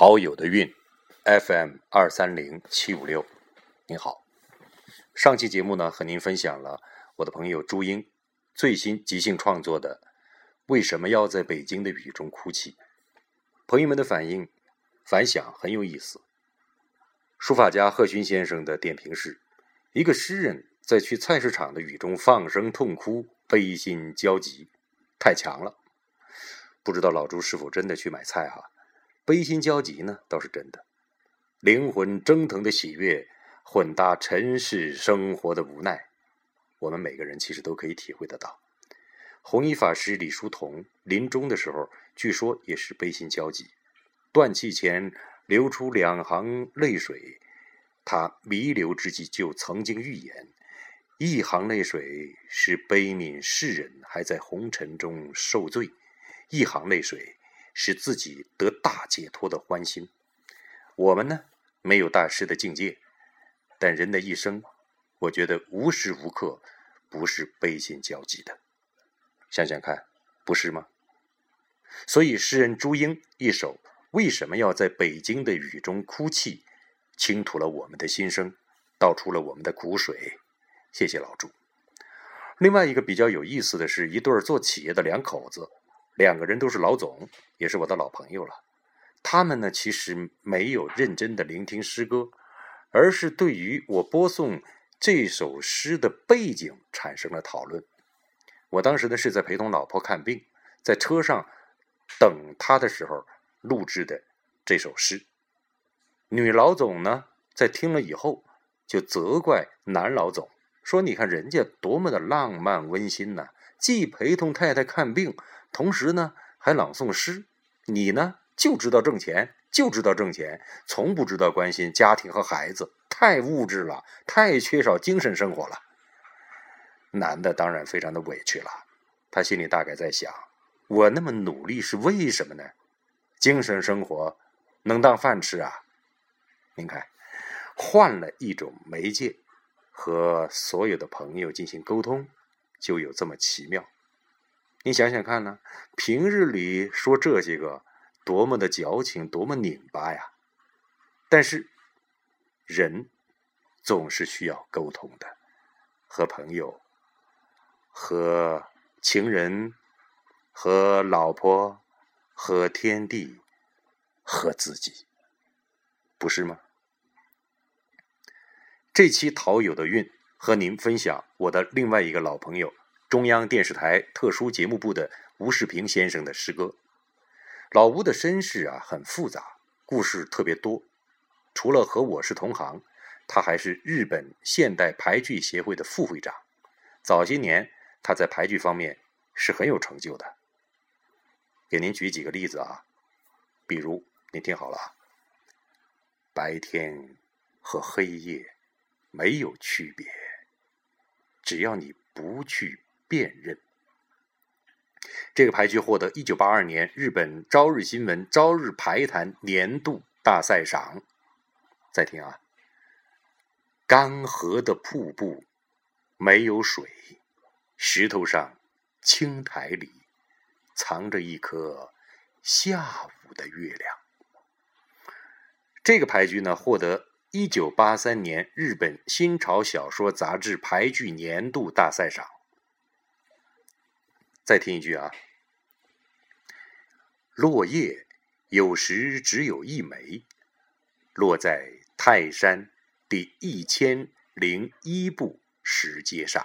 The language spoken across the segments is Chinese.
好友的运，FM 二三零七五六，您好。上期节目呢，和您分享了我的朋友朱英最新即兴创作的《为什么要在北京的雨中哭泣》。朋友们的反应反响很有意思。书法家贺勋先生的点评是：一个诗人在去菜市场的雨中放声痛哭，悲心交集，太强了。不知道老朱是否真的去买菜哈？悲心交集呢，倒是真的。灵魂蒸腾的喜悦，混搭尘世生活的无奈，我们每个人其实都可以体会得到。弘一法师李叔同临终的时候，据说也是悲心交集，断气前流出两行泪水。他弥留之际就曾经预言：一行泪水是悲悯世人还在红尘中受罪，一行泪水。使自己得大解脱的欢心。我们呢，没有大师的境界，但人的一生，我觉得无时无刻不是悲心交集的。想想看，不是吗？所以诗人朱英一首《为什么要在北京的雨中哭泣》，倾吐了我们的心声，道出了我们的苦水。谢谢老朱。另外一个比较有意思的是，一对做企业的两口子。两个人都是老总，也是我的老朋友了。他们呢，其实没有认真的聆听诗歌，而是对于我播送这首诗的背景产生了讨论。我当时呢是在陪同老婆看病，在车上等他的时候录制的这首诗。女老总呢在听了以后，就责怪男老总说：“你看人家多么的浪漫温馨呐，既陪同太太看病。”同时呢，还朗诵诗。你呢，就知道挣钱，就知道挣钱，从不知道关心家庭和孩子，太物质了，太缺少精神生活了。男的当然非常的委屈了，他心里大概在想：我那么努力是为什么呢？精神生活能当饭吃啊？您看，换了一种媒介和所有的朋友进行沟通，就有这么奇妙。你想想看呢？平日里说这些个，多么的矫情，多么拧巴呀！但是，人总是需要沟通的，和朋友、和情人、和老婆、和天地、和自己，不是吗？这期陶友的运和您分享我的另外一个老朋友。中央电视台特殊节目部的吴世平先生的诗歌。老吴的身世啊很复杂，故事特别多。除了和我是同行，他还是日本现代排剧协会的副会长。早些年他在排剧方面是很有成就的。给您举几个例子啊，比如您听好了，白天和黑夜没有区别，只要你不去。辨认。这个牌局获得一九八二年日本朝日新闻朝日排坛年度大赛赏。再听啊，干涸的瀑布没有水，石头上青苔里藏着一颗下午的月亮。这个牌局呢，获得一九八三年日本新潮小说杂志牌剧年度大赛赏。再听一句啊，落叶有时只有一枚，落在泰山第一千零一部石阶上。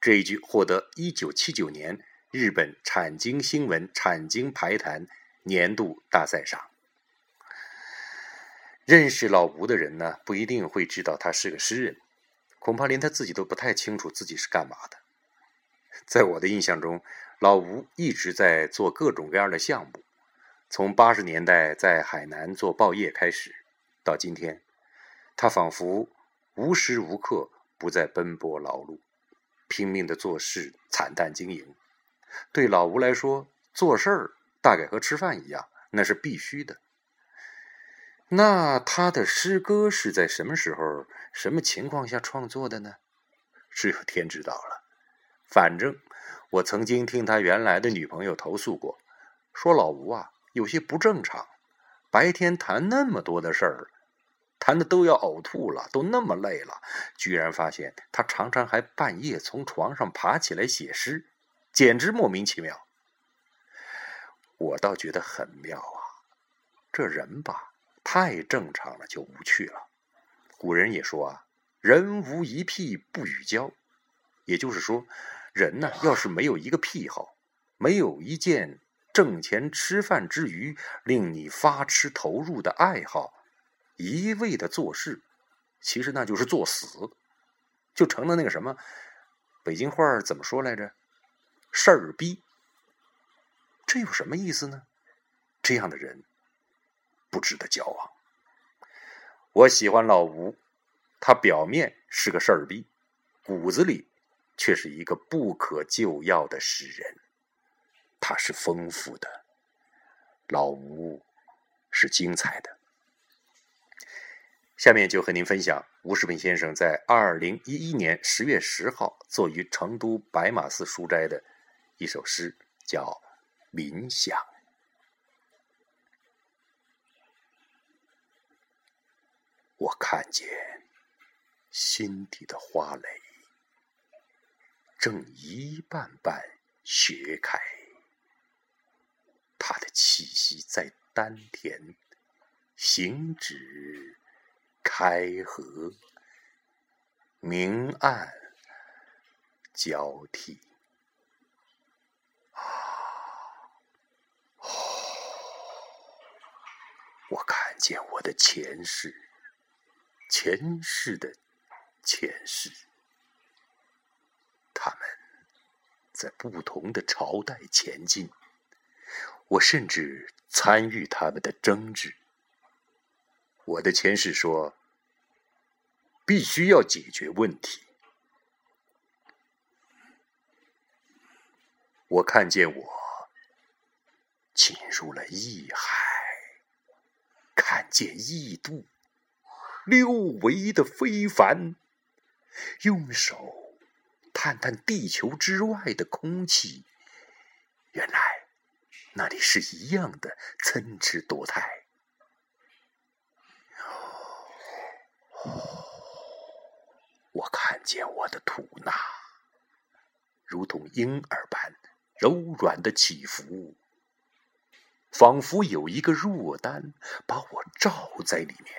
这一句获得一九七九年日本产经新闻产经排坛年度大赛上。认识老吴的人呢，不一定会知道他是个诗人，恐怕连他自己都不太清楚自己是干嘛的。在我的印象中，老吴一直在做各种各样的项目，从八十年代在海南做报业开始，到今天，他仿佛无时无刻不在奔波劳碌，拼命的做事，惨淡经营。对老吴来说，做事儿大概和吃饭一样，那是必须的。那他的诗歌是在什么时候、什么情况下创作的呢？只有天知道了。反正我曾经听他原来的女朋友投诉过，说老吴啊有些不正常，白天谈那么多的事儿，谈的都要呕吐了，都那么累了，居然发现他常常还半夜从床上爬起来写诗，简直莫名其妙。我倒觉得很妙啊，这人吧，太正常了就无趣了。古人也说啊，人无一癖不与交，也就是说，人呢要是没有一个癖好，没有一件挣钱吃饭之余令你发痴投入的爱好，一味的做事，其实那就是作死，就成了那个什么，北京话怎么说来着？事儿逼。这有什么意思呢？这样的人不值得交往。我喜欢老吴，他表面是个事儿逼，骨子里却是一个不可救药的诗人。他是丰富的，老吴是精彩的。下面就和您分享吴世平先生在二零一一年十月十号作于成都白马寺书斋的一首诗，叫。冥想，我看见心底的花蕾正一瓣瓣学开，它的气息在丹田行止开合，明暗交替。啊我看见我的前世，前世的前世，他们在不同的朝代前进。我甚至参与他们的争执。我的前世说，必须要解决问题。我看见我进入了异海。看见异度，六维的非凡，用手探探地球之外的空气，原来那里是一样的参差多态。我看见我的吐纳，如同婴儿般柔软的起伏。仿佛有一个若丹把我罩在里面。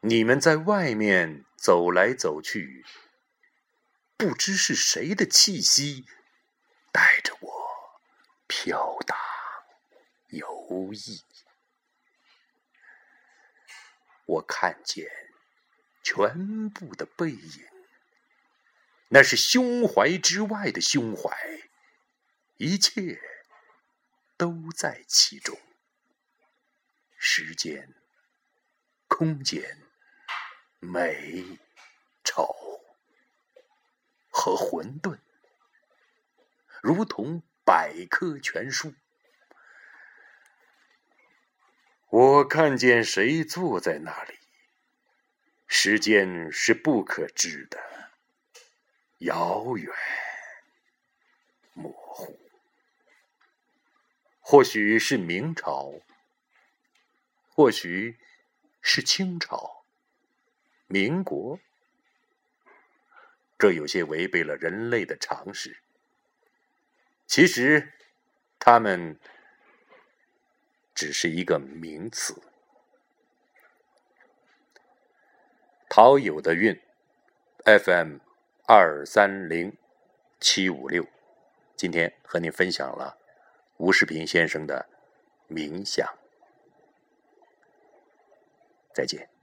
你们在外面走来走去，不知是谁的气息带着我飘荡游弋。我看见全部的背影，那是胸怀之外的胸怀，一切。都在其中，时间、空间、美、丑和混沌，如同百科全书。我看见谁坐在那里，时间是不可知的，遥远、模糊。或许是明朝，或许是清朝、民国，这有些违背了人类的常识。其实，他们只是一个名词。陶友的韵，FM 二三零七五六，今天和您分享了。吴世平先生的冥想，再见。